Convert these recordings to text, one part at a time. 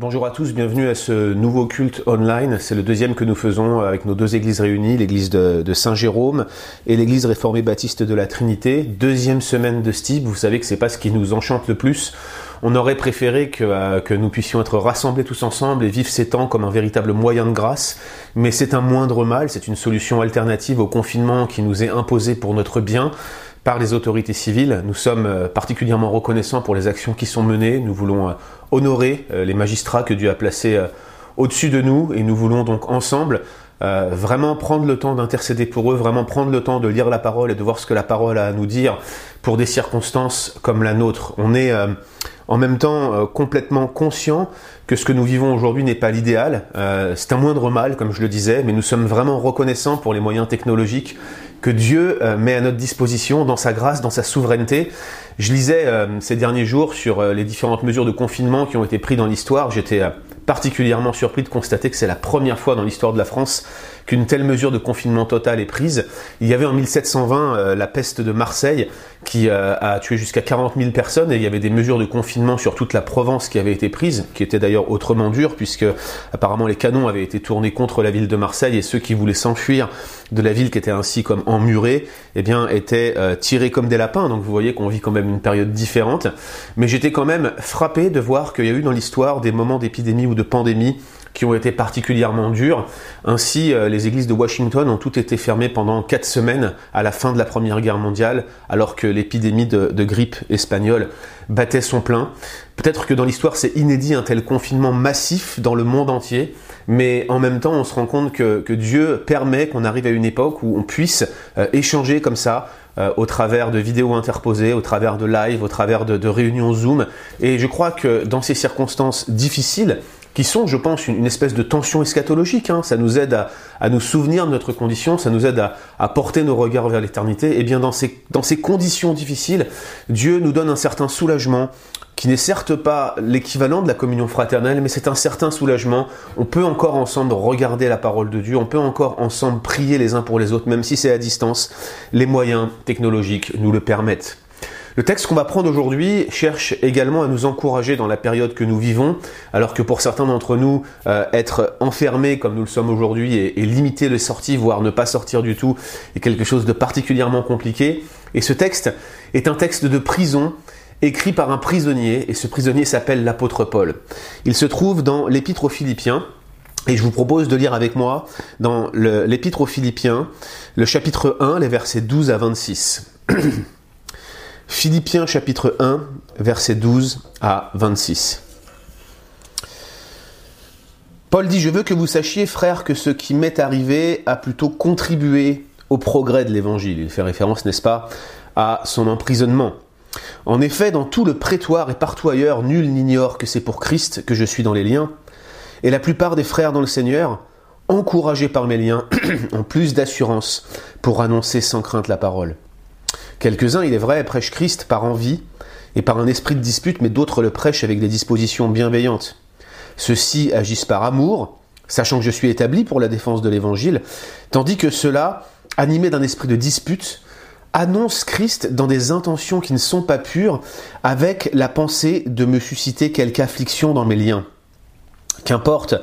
Bonjour à tous, bienvenue à ce nouveau culte online. C'est le deuxième que nous faisons avec nos deux églises réunies, l'église de, Saint-Jérôme et l'église réformée baptiste de la Trinité. Deuxième semaine de ce vous savez que c'est pas ce qui nous enchante le plus. On aurait préféré que, euh, que nous puissions être rassemblés tous ensemble et vivre ces temps comme un véritable moyen de grâce, mais c'est un moindre mal, c'est une solution alternative au confinement qui nous est imposé pour notre bien par les autorités civiles. Nous sommes euh, particulièrement reconnaissants pour les actions qui sont menées. Nous voulons euh, honorer euh, les magistrats que Dieu a placés au-dessus de nous et nous voulons donc ensemble vraiment prendre le temps d'intercéder pour eux, vraiment prendre le temps de lire la parole et de voir ce que la parole a à nous dire pour des circonstances comme la nôtre. On est en même temps complètement conscient que ce que nous vivons aujourd'hui n'est pas l'idéal. c'est un moindre mal, comme je le disais, mais nous sommes vraiment reconnaissants pour les moyens technologiques que Dieu euh, met à notre disposition dans sa grâce, dans sa souveraineté. Je lisais euh, ces derniers jours sur euh, les différentes mesures de confinement qui ont été prises dans l'histoire. J'étais particulièrement surpris de constater que c'est la première fois dans l'histoire de la France qu'une telle mesure de confinement total est prise. Il y avait en 1720 euh, la peste de Marseille qui euh, a tué jusqu'à 40 000 personnes et il y avait des mesures de confinement sur toute la Provence qui avaient été prises, qui étaient d'ailleurs autrement dures puisque apparemment les canons avaient été tournés contre la ville de Marseille et ceux qui voulaient s'enfuir de la ville qui était ainsi comme emmurée, eh bien étaient euh, tirés comme des lapins. Donc vous voyez qu'on vit quand même une période différente. Mais j'étais quand même frappé de voir qu'il y a eu dans l'histoire des moments d'épidémie ou de pandémie qui ont été particulièrement dures. Ainsi, euh, les églises de Washington ont toutes été fermées pendant quatre semaines à la fin de la Première Guerre mondiale, alors que l'épidémie de, grippe espagnole battait son plein. Peut-être que dans l'histoire, c'est inédit un tel confinement massif dans le monde entier, mais en même temps, on se rend compte que, Dieu permet qu'on arrive à une époque où on puisse euh, échanger comme ça, euh, au travers de vidéos interposées, au travers de live, au travers de, de réunions Zoom. Et je crois que dans ces circonstances difficiles, qui sont, je pense, une, espèce de tension eschatologique. Hein. Ça nous aide à, nous souvenir de notre condition, ça nous aide à, porter nos regards vers l'éternité. Et bien dans ces, dans ces conditions difficiles, Dieu nous donne un certain soulagement qui n'est certes pas l'équivalent de la communion fraternelle, mais c'est un certain soulagement. On peut encore ensemble regarder la parole de Dieu, on peut encore ensemble prier les uns pour les autres, même si c'est à distance. Les moyens technologiques nous le permettent. Le texte qu'on va prendre aujourd'hui cherche également à nous encourager dans la période que nous vivons, alors que pour certains d'entre nous, euh, être enfermés comme nous le sommes aujourd'hui et, limiter les sorties, voire ne pas sortir du tout, est quelque chose de particulièrement compliqué. Et ce texte est un texte de prison écrit par un prisonnier, et ce prisonnier s'appelle l'apôtre Paul. Il se trouve dans l'épître aux Philippiens, et je vous propose de lire avec moi dans l'épître aux Philippiens, le chapitre 1, les versets 12 à 26. Philippiens chapitre 1, versets 12 à 26. Paul dit, je veux que vous sachiez, frères, que ce qui m'est arrivé a plutôt contribué au progrès de l'Évangile. Il fait référence, n'est-ce pas, à son emprisonnement. En effet, dans tout le prétoire et partout ailleurs, nul n'ignore que c'est pour Christ que je suis dans les liens. Et la plupart des frères dans le Seigneur, encouragés par mes liens, ont plus d'assurance pour annoncer sans crainte la parole. Quelques-uns, il est vrai, prêchent Christ par envie et par un esprit de dispute, mais d'autres le prêchent avec des dispositions bienveillantes. Ceux-ci agissent par amour, sachant que je suis établi pour la défense de l'Évangile, tandis que ceux-là, animés d'un esprit de dispute, annoncent Christ dans des intentions qui ne sont pas pures, avec la pensée de me susciter quelque affliction dans mes liens. Qu'importe,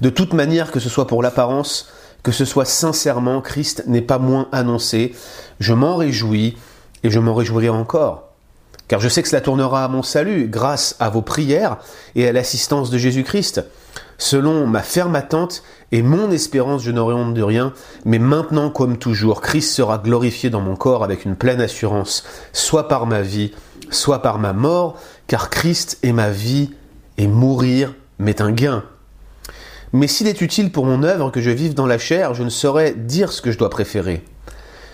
de toute manière que ce soit pour l'apparence, que ce soit sincèrement, Christ n'est pas moins annoncé. Je m'en réjouis et je m'en réjouirai encore. Car je sais que cela tournera à mon salut grâce à vos prières et à l'assistance de Jésus-Christ. Selon ma ferme attente et mon espérance, je n'aurai honte de rien, mais maintenant comme toujours, Christ sera glorifié dans mon corps avec une pleine assurance, soit par ma vie, soit par ma mort, car Christ est ma vie, et mourir m'est un gain. Mais s'il est utile pour mon œuvre que je vive dans la chair, je ne saurais dire ce que je dois préférer.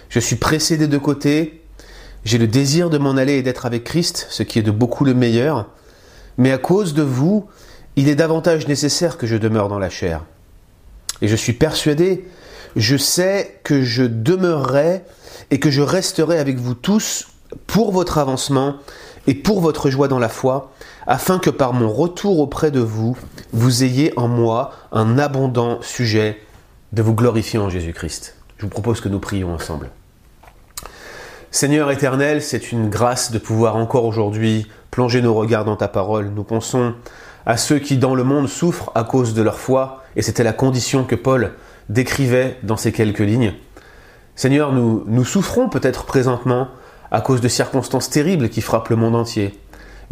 Je suis pressé des deux côtés, j'ai le désir de m'en aller et d'être avec Christ, ce qui est de beaucoup le meilleur, mais à cause de vous, il est davantage nécessaire que je demeure dans la chair. Et je suis persuadé, je sais que je demeurerai et que je resterai avec vous tous pour votre avancement et pour votre joie dans la foi, afin que par mon retour auprès de vous, vous ayez en moi un abondant sujet de vous glorifier en Jésus-Christ. Je vous propose que nous prions ensemble. Seigneur éternel, c'est une grâce de pouvoir encore aujourd'hui plonger nos regards dans ta parole. Nous pensons à ceux qui dans le monde souffrent à cause de leur foi, et c'était la condition que Paul décrivait dans ces quelques lignes. Seigneur, nous, nous souffrons peut-être présentement à cause de circonstances terribles qui frappent le monde entier.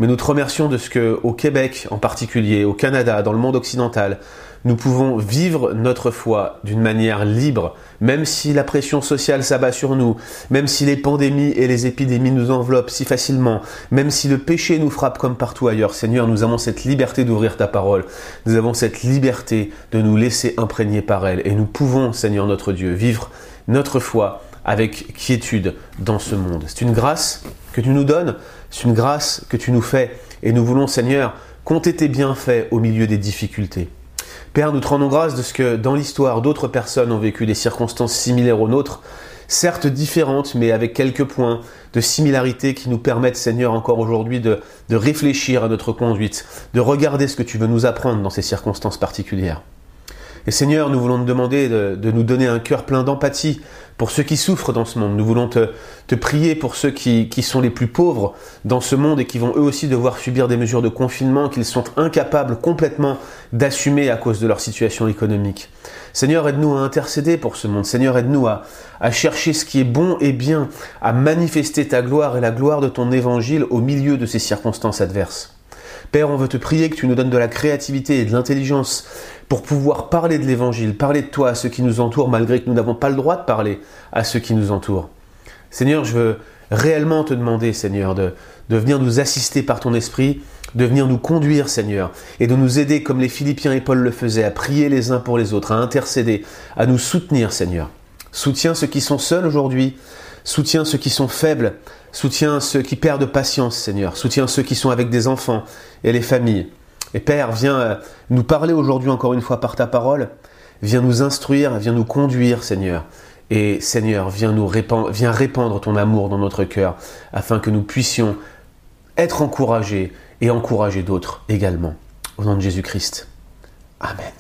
Mais nous te remercions de ce que, au Québec en particulier, au Canada, dans le monde occidental, nous pouvons vivre notre foi d'une manière libre, même si la pression sociale s'abat sur nous, même si les pandémies et les épidémies nous enveloppent si facilement, même si le péché nous frappe comme partout ailleurs. Seigneur, nous avons cette liberté d'ouvrir ta parole, nous avons cette liberté de nous laisser imprégner par elle, et nous pouvons, Seigneur notre Dieu, vivre notre foi avec quiétude dans ce monde. C'est une grâce que tu nous donnes, c'est une grâce que tu nous fais, et nous voulons, Seigneur, compter tes bienfaits au milieu des difficultés. Père, nous te rendons grâce de ce que dans l'histoire, d'autres personnes ont vécu des circonstances similaires aux nôtres, certes différentes, mais avec quelques points de similarité qui nous permettent, Seigneur, encore aujourd'hui de, de réfléchir à notre conduite, de regarder ce que tu veux nous apprendre dans ces circonstances particulières. Et Seigneur, nous voulons te demander de, nous donner un cœur plein d'empathie pour ceux qui souffrent dans ce monde. Nous voulons te, prier pour ceux qui, sont les plus pauvres dans ce monde et qui vont eux aussi devoir subir des mesures de confinement qu'ils sont incapables complètement d'assumer à cause de leur situation économique. Seigneur, aide-nous à intercéder pour ce monde. Seigneur, aide-nous à chercher ce qui est bon et bien, à manifester ta gloire et la gloire de ton évangile au milieu de ces circonstances adverses. Père, on veut te prier que tu nous donnes de la créativité et de l'intelligence pour pouvoir parler de l'Évangile, parler de toi à ceux qui nous entourent, malgré que nous n'avons pas le droit de parler à ceux qui nous entourent. Seigneur, je veux réellement te demander, Seigneur, de, venir nous assister par ton esprit, de venir nous conduire, Seigneur, et de nous aider comme les Philippiens et Paul le faisaient, à prier les uns pour les autres, à intercéder, à nous soutenir, Seigneur. Soutiens ceux qui sont seuls aujourd'hui, soutiens ceux qui sont faibles, soutiens ceux qui perdent patience, Seigneur, soutiens ceux qui sont avec des enfants et les familles. Et Père, viens euh, nous parler aujourd'hui encore une fois par ta parole. Viens nous instruire, viens nous conduire, Seigneur. Et Seigneur, viens nous viens répandre ton amour dans notre cœur afin que nous puissions être encouragés et encourager d'autres également. Au nom de Jésus-Christ. Amen.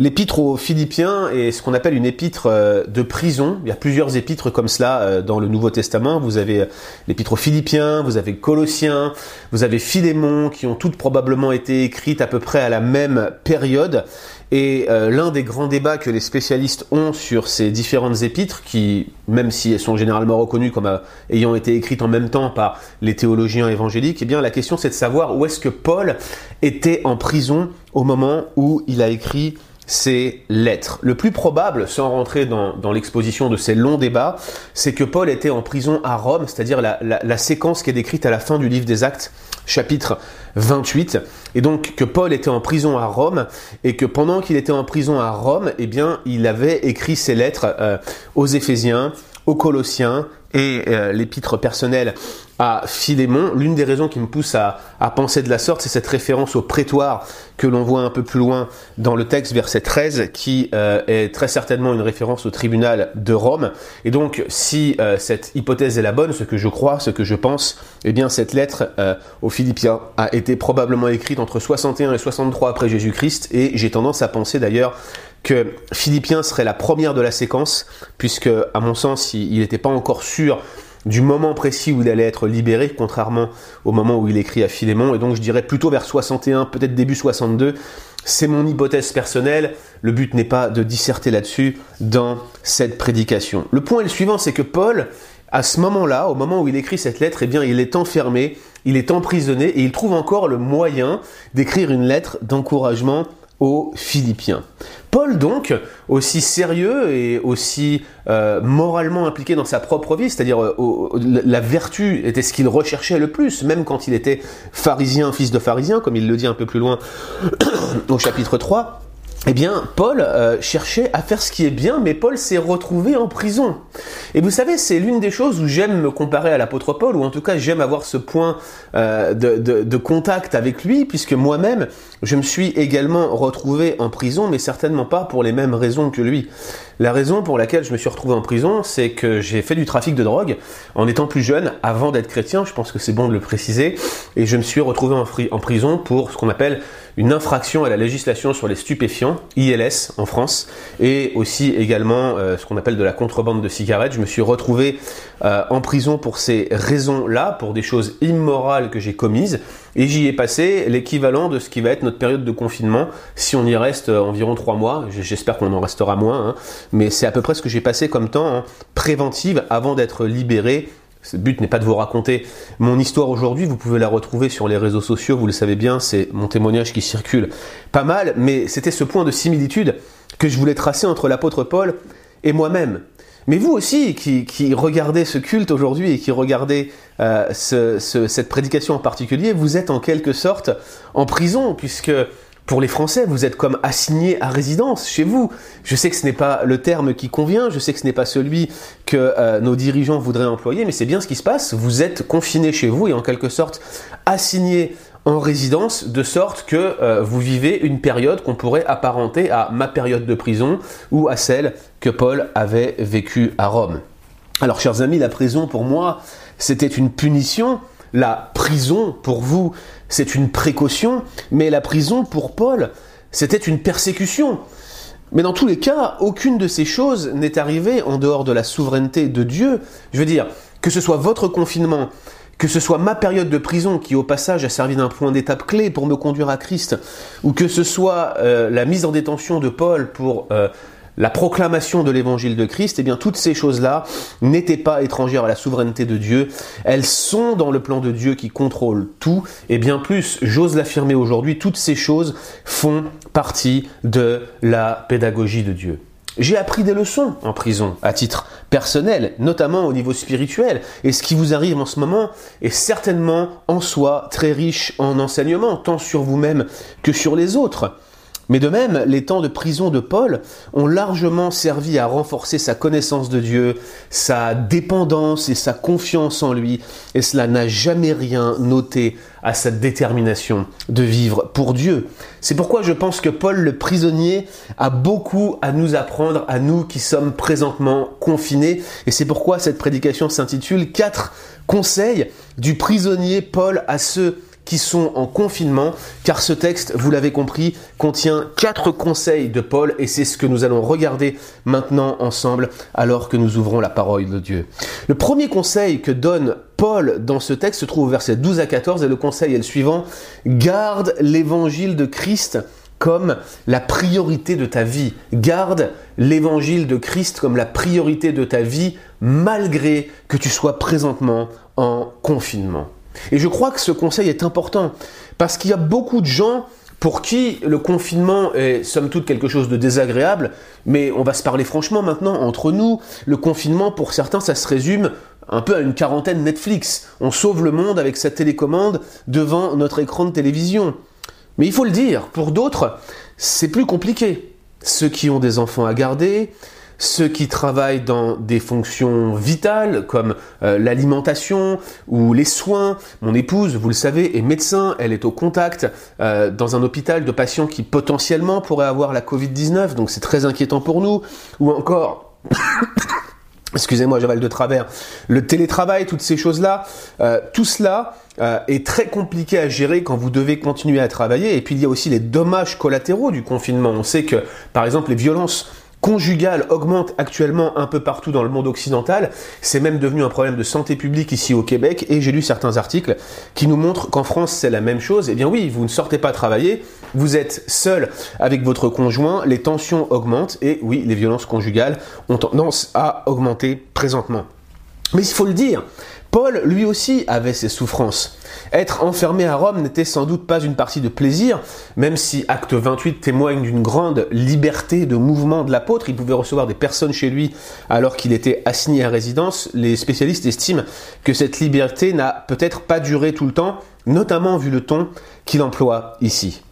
L'épître aux Philippiens est ce qu'on appelle une épître euh, de prison. Il y a plusieurs épîtres comme cela euh, dans le Nouveau Testament. Vous avez euh, l'épître aux Philippiens, vous avez Colossiens, vous avez Philémon, qui ont toutes probablement été écrites à peu près à la même période. Et l'un des grands débats que les spécialistes ont sur ces différentes épîtres, qui, même si elles sont généralement reconnues comme ayant été écrites en même temps par les théologiens évangéliques, eh bien la question c'est de savoir où est-ce que Paul était en prison au moment où il a écrit ces lettres. Le plus probable, sans rentrer dans, l'exposition de ces longs débats, c'est que Paul était en prison à Rome, c'est-à-dire la, séquence qui est décrite à la fin du livre des Actes, chapitre 28, et donc que Paul était en prison à Rome, et que pendant qu'il était en prison à Rome, eh bien, il avait écrit ces lettres euh, aux Éphésiens, aux Colossiens et euh, l'épître personnelle à Philémon. L'une des raisons qui me pousse à, penser de la sorte, c'est cette référence au prétoire que l'on voit un peu plus loin dans le texte, verset 13, qui euh, est très certainement une référence au tribunal de Rome. Et donc, si euh, cette hypothèse est la bonne, ce que je crois, ce que je pense, eh bien, cette lettre aux Philippiens a été probablement écrite entre 61 et 63 après Jésus-Christ, et j'ai tendance à penser d'ailleurs que Philippiens serait la première de la séquence, puisque, à mon sens, il n'était pas encore sûr du moment précis où il allait être libéré, contrairement au moment où il écrit à Philémon, et donc je dirais plutôt vers 61, peut-être début 62. C'est mon hypothèse personnelle, le but n'est pas de disserter là-dessus dans cette prédication. Le point est le suivant, c'est que Paul, à ce moment-là, au moment où il écrit cette lettre, eh bien, il est enfermé, il est emprisonné, et il trouve encore le moyen d'écrire une lettre d'encouragement aux Philippiens. Paul donc, aussi sérieux et aussi euh, moralement impliqué dans sa propre vie, c'est-à-dire euh, la vertu était ce qu'il recherchait le plus, même quand il était pharisien, fils de pharisien, comme il le dit un peu plus loin au chapitre 3, eh bien, Paul euh, cherchait à faire ce qui est bien, mais Paul s'est retrouvé en prison. Et vous savez, c'est l'une des choses où j'aime me comparer à l'apôtre Paul, ou en tout cas j'aime avoir ce point euh, de, contact avec lui, puisque moi-même, je me suis également retrouvé en prison, mais certainement pas pour les mêmes raisons que lui. La raison pour laquelle je me suis retrouvé en prison, c'est que j'ai fait du trafic de drogue en étant plus jeune, avant d'être chrétien, je pense que c'est bon de le préciser, et je me suis retrouvé en prison pour ce qu'on appelle une infraction à la législation sur les stupéfiants, ILS en France, et aussi également euh, ce qu'on appelle de la contrebande de cigarettes. Je me suis retrouvé euh, en prison pour ces raisons-là, pour des choses immorales que j'ai commises. et j'y ai passé l'équivalent de ce qui va être notre période de confinement, si on y reste environ trois mois, j'espère qu'on en restera moins, hein. mais c'est à peu près ce que j'ai passé comme temps en préventive avant d'être libéré le but n'est pas de vous raconter mon histoire aujourd'hui, vous pouvez la retrouver sur les réseaux sociaux, vous le savez bien, c'est mon témoignage qui circule pas mal, mais c'était ce point de similitude que je voulais tracer entre l'apôtre Paul et moi-même. Mais vous aussi, qui, regardez ce culte aujourd'hui et qui regardez euh, cette prédication en particulier, vous êtes en quelque sorte en prison, puisque pour les Français, vous êtes comme assigné à résidence chez vous. Je sais que ce n'est pas le terme qui convient, je sais que ce n'est pas celui que euh, nos dirigeants voudraient employer, mais c'est bien ce qui se passe. Vous êtes confiné chez vous et en quelque sorte assigné en résidence, de sorte que euh, vous vivez une période qu'on pourrait apparenter à ma période de prison ou à celle que Paul avait vécue à Rome. Alors, chers amis, la prison pour moi, c'était une punition. La prison pour vous, c'est une précaution, mais la prison pour Paul, c'était une persécution. Mais dans tous les cas, aucune de ces choses n'est arrivée en dehors de la souveraineté de Dieu. Je veux dire, que ce soit votre confinement, que ce soit ma période de prison qui au passage a servi d'un point d'étape clé pour me conduire à Christ, ou que ce soit euh, la mise en détention de Paul pour euh, la proclamation de l'évangile de Christ, eh bien toutes ces choses-là n'étaient pas étrangères à la souveraineté de Dieu. Elles sont dans le plan de Dieu qui contrôle tout. Et bien plus, j'ose l'affirmer aujourd'hui, toutes ces choses font partie de la pédagogie de Dieu. J'ai appris des leçons en prison, à titre personnel, notamment au niveau spirituel. Et ce qui vous arrive en ce moment est certainement en soi très riche en enseignements, tant sur vous-même que sur les autres. Mais de même, les temps de prison de Paul ont largement servi à renforcer sa connaissance de Dieu, sa dépendance et sa confiance en lui, et cela n'a jamais rien noté à sa détermination de vivre pour Dieu. C'est pourquoi je pense que Paul le prisonnier a beaucoup à nous apprendre, à nous qui sommes présentement confinés, et c'est pourquoi cette prédication s'intitule Quatre conseils du prisonnier Paul à ceux qui sont en confinement, car ce texte, vous l'avez compris, contient quatre conseils de Paul, et c'est ce que nous allons regarder maintenant ensemble, alors que nous ouvrons la parole de Dieu. Le premier conseil que donne Paul dans ce texte se trouve au verset 12 à 14, et le conseil est le suivant, garde l'évangile de Christ comme la priorité de ta vie. Garde l'évangile de Christ comme la priorité de ta vie, malgré que tu sois présentement en confinement. Et je crois que ce conseil est important parce qu'il y a beaucoup de gens pour qui le confinement est somme toute quelque chose de désagréable, mais on va se parler franchement maintenant entre nous, le confinement pour certains ça se résume un peu à une quarantaine Netflix. On sauve le monde avec sa télécommande devant notre écran de télévision. Mais il faut le dire, pour d'autres, c'est plus compliqué. Ceux qui ont des enfants à garder, ceux qui travaillent dans des fonctions vitales comme euh, l'alimentation ou les soins. Mon épouse, vous le savez, est médecin, elle est au contact euh, dans un hôpital de patients qui potentiellement pourraient avoir la Covid-19, donc c'est très inquiétant pour nous. Ou encore... Excusez-moi, j'avale de travers. Le télétravail, toutes ces choses-là, euh, tout cela est très compliqué à gérer quand vous devez continuer à travailler. Et puis il y a aussi les dommages collatéraux du confinement. On sait que, par exemple, les violences conjugale augmente actuellement un peu partout dans le monde occidental. C'est même devenu un problème de santé publique ici au Québec et j'ai lu certains articles qui nous montrent qu'en France c'est la même chose. Eh bien oui, vous ne sortez pas travailler, vous êtes seul avec votre conjoint, les tensions augmentent et oui, les violences conjugales ont tendance à augmenter présentement. Mais il faut le dire, Paul lui aussi avait ses souffrances. Être enfermé à Rome n'était sans doute pas une partie de plaisir, même si Acte 28 témoigne d'une grande liberté de mouvement de l'apôtre. Il pouvait recevoir des personnes chez lui alors qu'il était assigné à résidence. Les spécialistes estiment que cette liberté n'a peut-être pas duré tout le temps, notamment vu le ton qu'il emploie ici.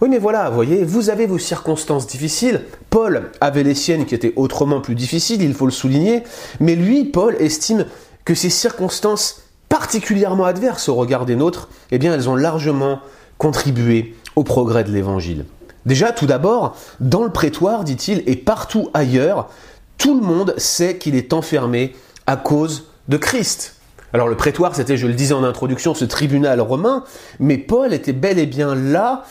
Oui, mais voilà, vous voyez, vous avez vos circonstances difficiles. Paul avait les siennes qui étaient autrement plus difficiles, il faut le souligner. Mais lui, Paul, estime que ces circonstances particulièrement adverses au regard des nôtres, eh bien, elles ont largement contribué au progrès de l'Évangile. Déjà, tout d'abord, dans le prétoire, dit-il, et partout ailleurs, tout le monde sait qu'il est enfermé à cause de Christ. Alors le prétoire, c'était, je le disais en introduction, ce tribunal romain, mais Paul était bel et bien là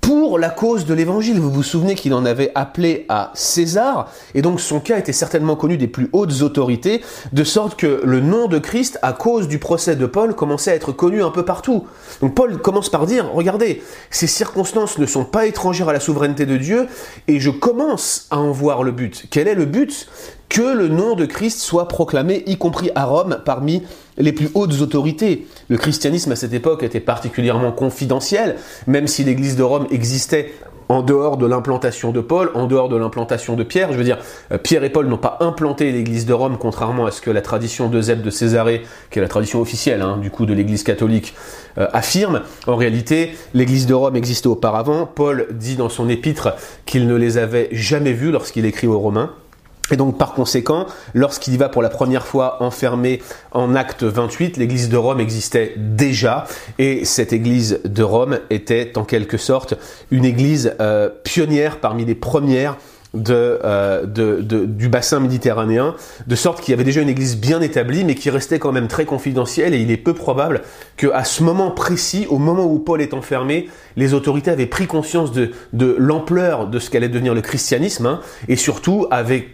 pour la cause de l'évangile. Vous vous souvenez qu'il en avait appelé à César, et donc son cas était certainement connu des plus hautes autorités, de sorte que le nom de Christ, à cause du procès de Paul, commençait à être connu un peu partout. Donc Paul commence par dire, regardez, ces circonstances ne sont pas étrangères à la souveraineté de Dieu, et je commence à en voir le but. Quel est le but? Que le nom de Christ soit proclamé, y compris à Rome, parmi les plus hautes autorités. Le christianisme à cette époque était particulièrement confidentiel, même si l'Église de Rome existait en dehors de l'implantation de Paul, en dehors de l'implantation de Pierre. Je veux dire, euh, Pierre et Paul n'ont pas implanté l'église de Rome, contrairement à ce que la tradition de de Césarée, qui est la tradition officielle hein, du coup de l'église catholique, euh, affirme. En réalité, l'église de Rome existait auparavant. Paul dit dans son épître qu'il ne les avait jamais vus lorsqu'il écrit aux Romains. Et donc par conséquent, lorsqu'il y va pour la première fois enfermé en acte 28, l'église de Rome existait déjà. Et cette église de Rome était en quelque sorte une église euh, pionnière parmi les premières euh, de, du bassin méditerranéen, de sorte qu'il y avait déjà une église bien établie, mais qui restait quand même très confidentielle, et il est peu probable qu'à ce moment précis, au moment où Paul est enfermé, les autorités avaient pris conscience de, l'ampleur de ce qu'allait devenir le christianisme, hein, et surtout avaient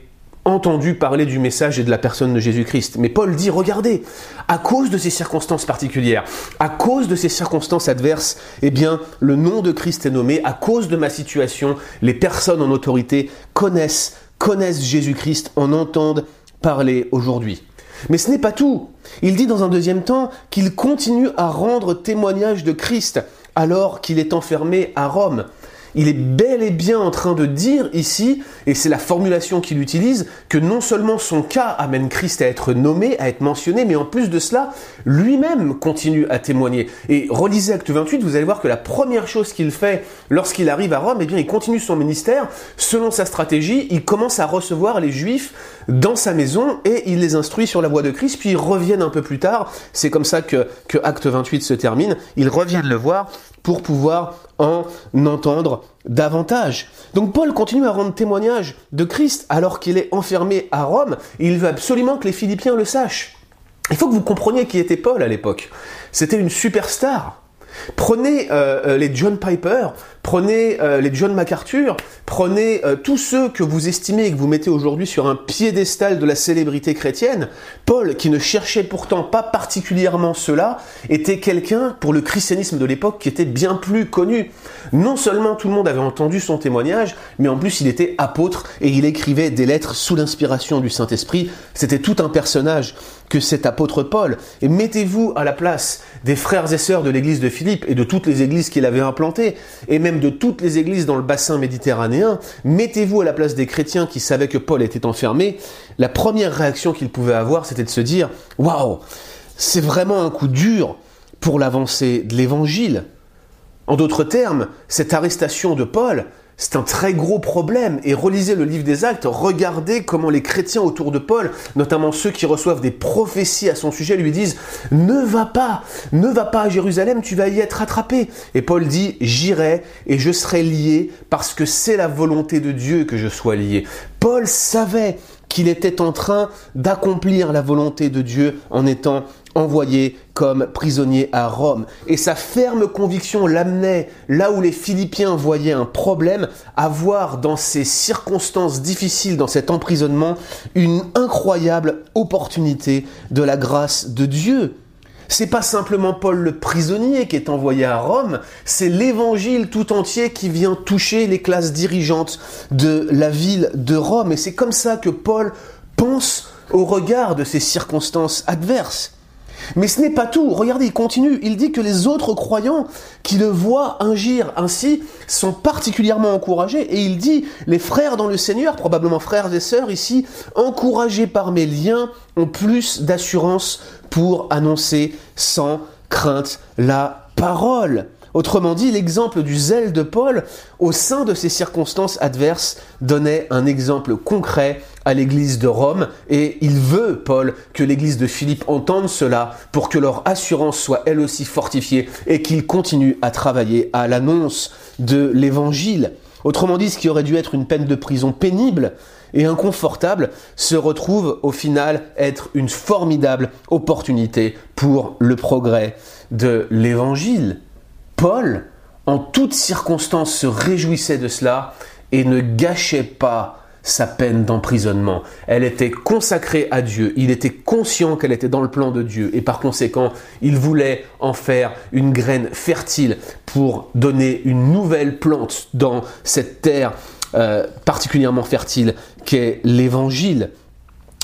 entendu parler du message et de la personne de Jésus-Christ. Mais Paul dit, regardez, à cause de ces circonstances particulières, à cause de ces circonstances adverses, eh bien, le nom de Christ est nommé, à cause de ma situation, les personnes en autorité connaissent, connaissent Jésus-Christ, en entendent parler aujourd'hui. Mais ce n'est pas tout. Il dit dans un deuxième temps qu'il continue à rendre témoignage de Christ alors qu'il est enfermé à Rome il est bel et bien en train de dire ici, et c'est la formulation qu'il utilise, que non seulement son cas amène Christ à être nommé, à être mentionné, mais en plus de cela, lui-même continue à témoigner. Et relisez Acte 28, vous allez voir que la première chose qu'il fait lorsqu'il arrive à Rome, eh bien, il continue son ministère. Selon sa stratégie, il commence à recevoir les Juifs dans sa maison et il les instruit sur la voie de Christ, puis ils reviennent un peu plus tard. C'est comme ça que, que Acte 28 se termine. Ils reviennent le voir pour pouvoir en entendre davantage. Donc Paul continue à rendre témoignage de Christ alors qu'il est enfermé à Rome. il veut absolument que les Philippiens le sachent. Il faut que vous compreniez qui était Paul à l'époque. C'était une superstar. Prenez euh, euh, les John Piper, prenez euh, les John MacArthur, prenez tous ceux que vous estimez et que vous mettez aujourd'hui sur un piédestal de la célébrité chrétienne. Paul, qui ne cherchait pourtant pas particulièrement cela, était quelqu'un pour le christianisme de l'époque qui était bien plus connu. Non seulement tout le monde avait entendu son témoignage, mais en plus il était apôtre et il écrivait des lettres sous l'inspiration du Saint-Esprit. C'était tout un personnage que cet apôtre Paul. Et mettez-vous à la place des frères et sœurs de l'église de Philippe et de toutes les églises qu'il avait implantées, et même de toutes les églises dans le bassin méditerranéen. Mettez-vous à la place des chrétiens qui savaient que Paul était enfermé. La première réaction qu'ils pouvaient avoir, c'était de se dire Waouh, c'est vraiment un coup dur pour l'avancée de l'évangile. En d'autres termes, cette arrestation de Paul, c'est un très gros problème. Et relisez le livre des actes, regardez comment les chrétiens autour de Paul, notamment ceux qui reçoivent des prophéties à son sujet, lui disent Ne va pas, ne va pas à Jérusalem, tu vas y être attrapé. Et Paul dit J'irai et je serai lié parce que c'est la volonté de Dieu que je sois lié. Paul savait qu'il était en train d'accomplir la volonté de Dieu en étant envoyé comme prisonnier à Rome. Et sa ferme conviction l'amenait, là où les Philippiens voyaient un problème, à voir dans ces circonstances difficiles, dans cet emprisonnement, une incroyable opportunité de la grâce de Dieu. C'est pas simplement Paul le prisonnier qui est envoyé à Rome, c'est l'évangile tout entier qui vient toucher les classes dirigeantes de la ville de Rome. Et c'est comme ça que Paul pense au regard de ces circonstances adverses. Mais ce n'est pas tout. Regardez, il continue. Il dit que les autres croyants qui le voient agir ainsi sont particulièrement encouragés. Et il dit, les frères dans le Seigneur, probablement frères et sœurs ici, encouragés par mes liens, ont plus d'assurance pour annoncer sans crainte la parole. Autrement dit, l'exemple du zèle de Paul au sein de ces circonstances adverses donnait un exemple concret à l'église de Rome et il veut, Paul, que l'église de Philippe entende cela pour que leur assurance soit elle aussi fortifiée et qu'ils continuent à travailler à l'annonce de l'évangile. Autrement dit, ce qui aurait dû être une peine de prison pénible et inconfortable se retrouve au final être une formidable opportunité pour le progrès de l'évangile. Paul en toutes circonstances se réjouissait de cela et ne gâchait pas sa peine d'emprisonnement. Elle était consacrée à Dieu, il était conscient qu'elle était dans le plan de Dieu et par conséquent, il voulait en faire une graine fertile pour donner une nouvelle plante dans cette terre euh, particulièrement fertile qu'est l'évangile.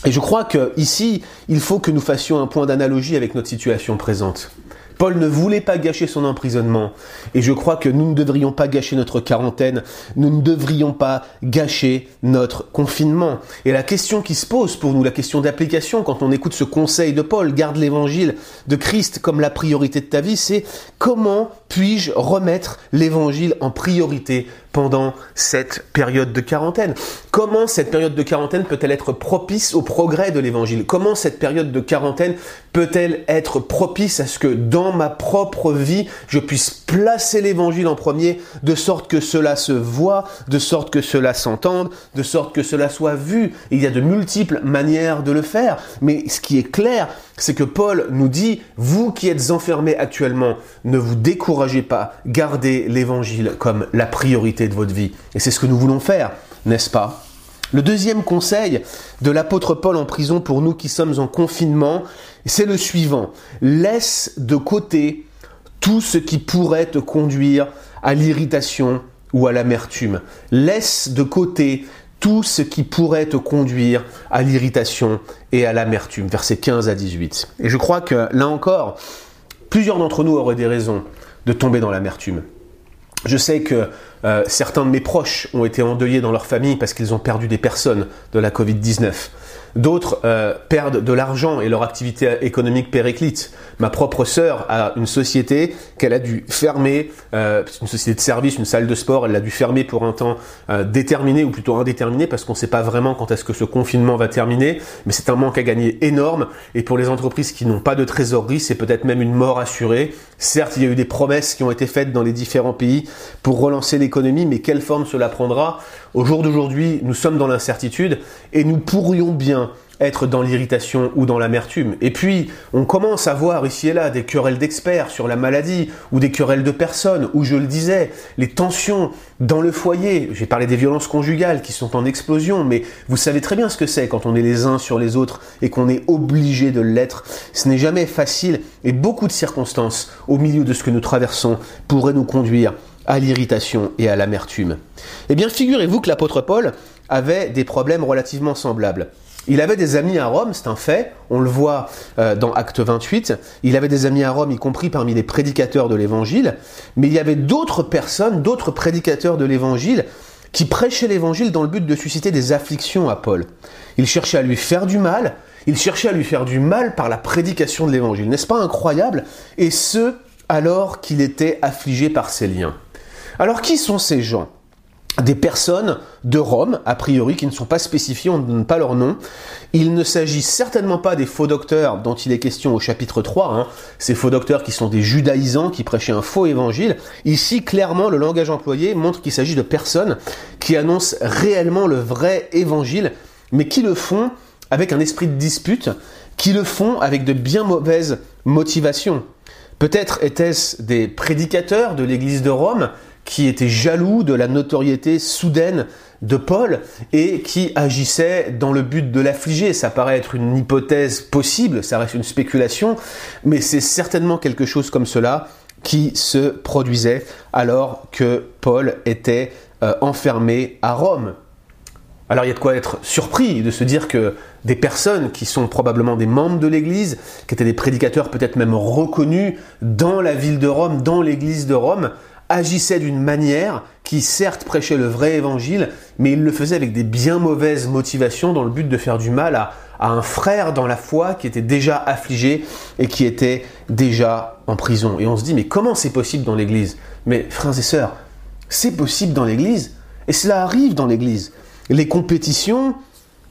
Et je crois que ici, il faut que nous fassions un point d'analogie avec notre situation présente. Paul ne voulait pas gâcher son emprisonnement. Et je crois que nous ne devrions pas gâcher notre quarantaine, nous ne devrions pas gâcher notre confinement. Et la question qui se pose pour nous, la question d'application, quand on écoute ce conseil de Paul, garde l'évangile de Christ comme la priorité de ta vie, c'est comment puis-je remettre l'évangile en priorité pendant cette période de quarantaine? Comment cette période de quarantaine peut-elle être propice au progrès de l'évangile? Comment cette période de quarantaine peut-elle être propice à ce que dans ma propre vie, je puisse placer l'évangile en premier, de sorte que cela se voit, de sorte que cela s'entende, de sorte que cela soit vu? Il y a de multiples manières de le faire, mais ce qui est clair, c'est que Paul nous dit, vous qui êtes enfermés actuellement, ne vous découragez pas, gardez l'évangile comme la priorité de votre vie. Et c'est ce que nous voulons faire, n'est-ce pas? Le deuxième conseil de l'apôtre Paul en prison pour nous qui sommes en confinement, c'est le suivant. Laisse de côté tout ce qui pourrait te conduire à l'irritation ou à l'amertume. Laisse de côté tout ce qui pourrait te conduire à l'irritation et à l'amertume. Versets 15 à 18. Et je crois que là encore, plusieurs d'entre nous auraient des raisons de tomber dans l'amertume. Je sais que euh, certains de mes proches ont été endeuillés dans leur famille parce qu'ils ont perdu des personnes de la Covid-19. D'autres euh, perdent de l'argent et leur activité économique périclite. Ma propre sœur a une société qu'elle a dû fermer, euh, une société de service, une salle de sport, elle l'a dû fermer pour un temps euh, déterminé ou plutôt indéterminé parce qu'on ne sait pas vraiment quand est-ce que ce confinement va terminer. Mais c'est un manque à gagner énorme et pour les entreprises qui n'ont pas de trésorerie, c'est peut-être même une mort assurée. Certes, il y a eu des promesses qui ont été faites dans les différents pays pour relancer l'économie, mais quelle forme cela prendra? Au jour d'aujourd'hui, nous sommes dans l'incertitude et nous pourrions bien être dans l'irritation ou dans l'amertume. Et puis, on commence à voir ici et là des querelles d'experts sur la maladie ou des querelles de personnes, où je le disais, les tensions dans le foyer. J'ai parlé des violences conjugales qui sont en explosion, mais vous savez très bien ce que c'est quand on est les uns sur les autres et qu'on est obligé de l'être. Ce n'est jamais facile et beaucoup de circonstances au milieu de ce que nous traversons pourraient nous conduire à l'irritation et à l'amertume. Eh bien, figurez-vous que l'apôtre Paul avait des problèmes relativement semblables. Il avait des amis à Rome, c'est un fait, on le voit euh, dans Acte 28, il avait des amis à Rome, y compris parmi les prédicateurs de l'Évangile, mais il y avait d'autres personnes, d'autres prédicateurs de l'Évangile, qui prêchaient l'Évangile dans le but de susciter des afflictions à Paul. Il cherchait à lui faire du mal, il cherchait à lui faire du mal par la prédication de l'Évangile. N'est-ce pas incroyable? Et ce, alors qu'il était affligé par ses liens. Alors qui sont ces gens? Des personnes de Rome, a priori, qui ne sont pas spécifiées, on ne donne pas leur nom. Il ne s'agit certainement pas des faux docteurs dont il est question au chapitre 3, hein. ces faux docteurs qui sont des judaïsants, qui prêchaient un faux évangile. Ici, clairement, le langage employé montre qu'il s'agit de personnes qui annoncent réellement le vrai évangile, mais qui le font avec un esprit de dispute, qui le font avec de bien mauvaises motivations. Peut-être étaient-ce des prédicateurs de l'église de Rome, qui était jaloux de la notoriété soudaine de Paul et qui agissait dans le but de l'affliger. Ça paraît être une hypothèse possible, ça reste une spéculation, mais c'est certainement quelque chose comme cela qui se produisait alors que Paul était euh, enfermé à Rome. Alors il y a de quoi être surpris de se dire que des personnes qui sont probablement des membres de l'Église, qui étaient des prédicateurs peut-être même reconnus dans la ville de Rome, dans l'Église de Rome, agissait d'une manière qui certes prêchait le vrai évangile, mais il le faisait avec des bien mauvaises motivations dans le but de faire du mal à, un frère dans la foi qui était déjà affligé et qui était déjà en prison. Et on se dit, mais comment c'est possible dans l'Église? Mais frères et sœurs, c'est possible dans l'Église, et cela arrive dans l'Église. Les compétitions,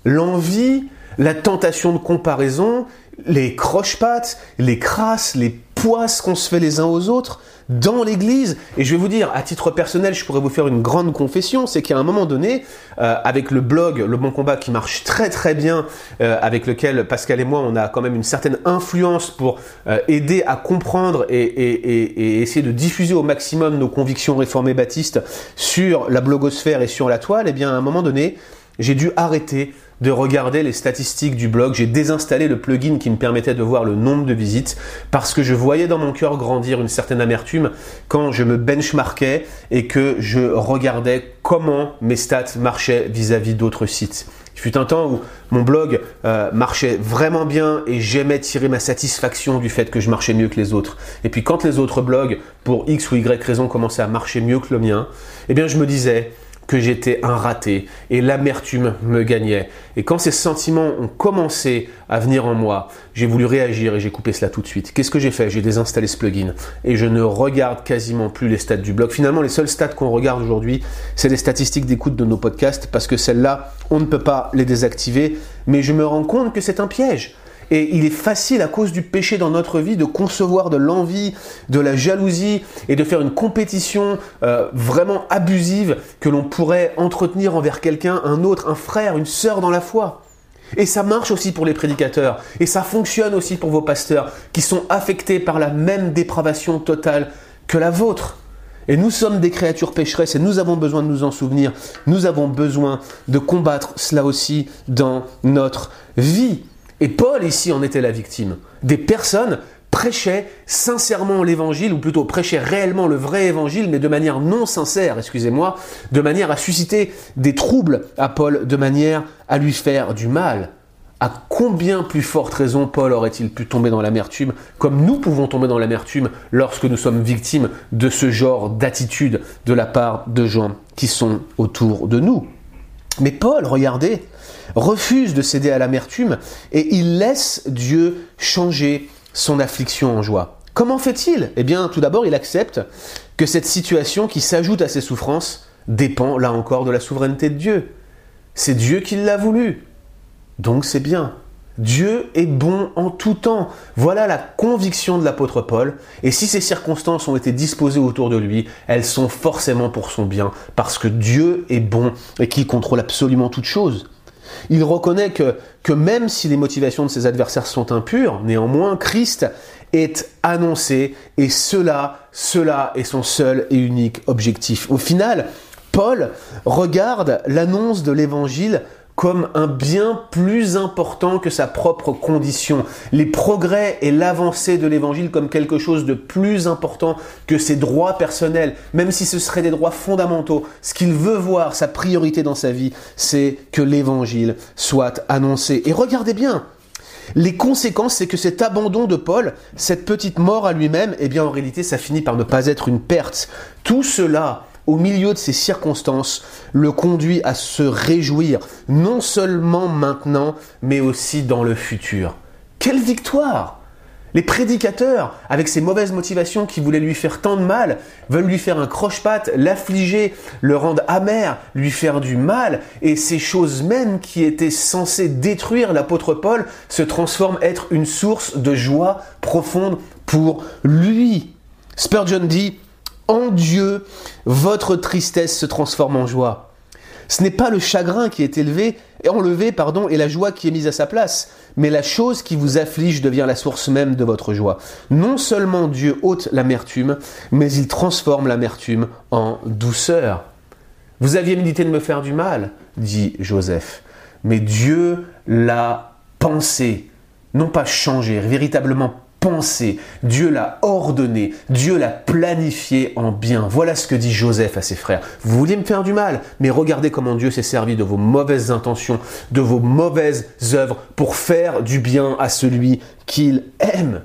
l'envie, la tentation de comparaison, les croche-pattes, les crasses, les poisse qu'on se fait les uns aux autres dans l'Église. Et je vais vous dire, à titre personnel, je pourrais vous faire une grande confession, c'est qu'à un moment donné, euh, avec le blog Le Bon Combat qui marche très très bien, euh, avec lequel Pascal et moi, on a quand même une certaine influence pour euh, aider à comprendre et, et, essayer de diffuser au maximum nos convictions réformées baptistes sur la blogosphère et sur la toile, et eh bien à un moment donné, j'ai dû arrêter de regarder les statistiques du blog. J'ai désinstallé le plugin qui me permettait de voir le nombre de visites parce que je voyais dans mon cœur grandir une certaine amertume quand je me benchmarkais et que je regardais comment mes stats marchaient vis-à-vis d'autres sites. Il fut un temps où mon blog euh, marchait vraiment bien et j'aimais tirer ma satisfaction du fait que je marchais mieux que les autres. Et puis quand les autres blogs, pour X ou Y raison, commençaient à marcher mieux que le mien, eh bien je me disais, que j'étais un raté et l'amertume me gagnait. Et quand ces sentiments ont commencé à venir en moi, j'ai voulu réagir et j'ai coupé cela tout de suite. Qu'est-ce que j'ai fait? J'ai désinstallé ce plugin et je ne regarde quasiment plus les stats du blog. Finalement, les seuls stats qu'on regarde aujourd'hui, c'est les statistiques d'écoute de nos podcasts parce que celles-là, on ne peut pas les désactiver. Mais je me rends compte que c'est un piège. Et il est facile à cause du péché dans notre vie de concevoir de l'envie, de la jalousie et de faire une compétition euh, vraiment abusive que l'on pourrait entretenir envers quelqu'un, un autre, un frère, une sœur dans la foi. Et ça marche aussi pour les prédicateurs. Et ça fonctionne aussi pour vos pasteurs qui sont affectés par la même dépravation totale que la vôtre. Et nous sommes des créatures pécheresses et nous avons besoin de nous en souvenir. Nous avons besoin de combattre cela aussi dans notre vie. Et Paul ici en était la victime. Des personnes prêchaient sincèrement l'évangile, ou plutôt prêchaient réellement le vrai évangile, mais de manière non sincère, excusez-moi, de manière à susciter des troubles à Paul, de manière à lui faire du mal. À combien plus forte raison Paul aurait-il pu tomber dans l'amertume, comme nous pouvons tomber dans l'amertume lorsque nous sommes victimes de ce genre d'attitude de la part de gens qui sont autour de nous? Mais Paul, regardez, refuse de céder à l'amertume et il laisse Dieu changer son affliction en joie. Comment fait-il? Eh bien, tout d'abord, il accepte que cette situation qui s'ajoute à ses souffrances dépend, là encore, de la souveraineté de Dieu. C'est Dieu qui l'a voulu. Donc c'est bien. Dieu est bon en tout temps. Voilà la conviction de l'apôtre Paul. Et si ces circonstances ont été disposées autour de lui, elles sont forcément pour son bien, parce que Dieu est bon et qu'il contrôle absolument toutes choses. Il reconnaît que, même si les motivations de ses adversaires sont impures, néanmoins, Christ est annoncé et cela, cela est son seul et unique objectif. Au final, Paul regarde l'annonce de l'évangile comme un bien plus important que sa propre condition. Les progrès et l'avancée de l'évangile comme quelque chose de plus important que ses droits personnels, même si ce seraient des droits fondamentaux. Ce qu'il veut voir, sa priorité dans sa vie, c'est que l'évangile soit annoncé. Et regardez bien, les conséquences, c'est que cet abandon de Paul, cette petite mort à lui-même, eh bien en réalité, ça finit par ne pas être une perte. Tout cela au milieu de ces circonstances, le conduit à se réjouir, non seulement maintenant, mais aussi dans le futur. Quelle victoire les prédicateurs, avec ces mauvaises motivations qui voulaient lui faire tant de mal, veulent lui faire un croche-patte, l'affliger, le rendre amer, lui faire du mal, et ces choses mêmes qui étaient censées détruire l'apôtre Paul se transforment être une source de joie profonde pour lui. Spurgeon dit en Dieu, votre tristesse se transforme en joie. Ce n'est pas le chagrin qui est élevé, enlevé pardon, et la joie qui est mise à sa place, mais la chose qui vous afflige devient la source même de votre joie. Non seulement Dieu ôte l'amertume, mais il transforme l'amertume en douceur. Vous aviez médité de me faire du mal, dit Joseph, mais Dieu l'a pensé, non pas changé, véritablement pensé, Dieu l'a ordonné, Dieu l'a planifié en bien. Voilà ce que dit Joseph à ses frères. Vous vouliez me faire du mal, mais regardez comment Dieu s'est servi de vos mauvaises intentions, de vos mauvaises œuvres pour faire du bien à celui qu'il aime.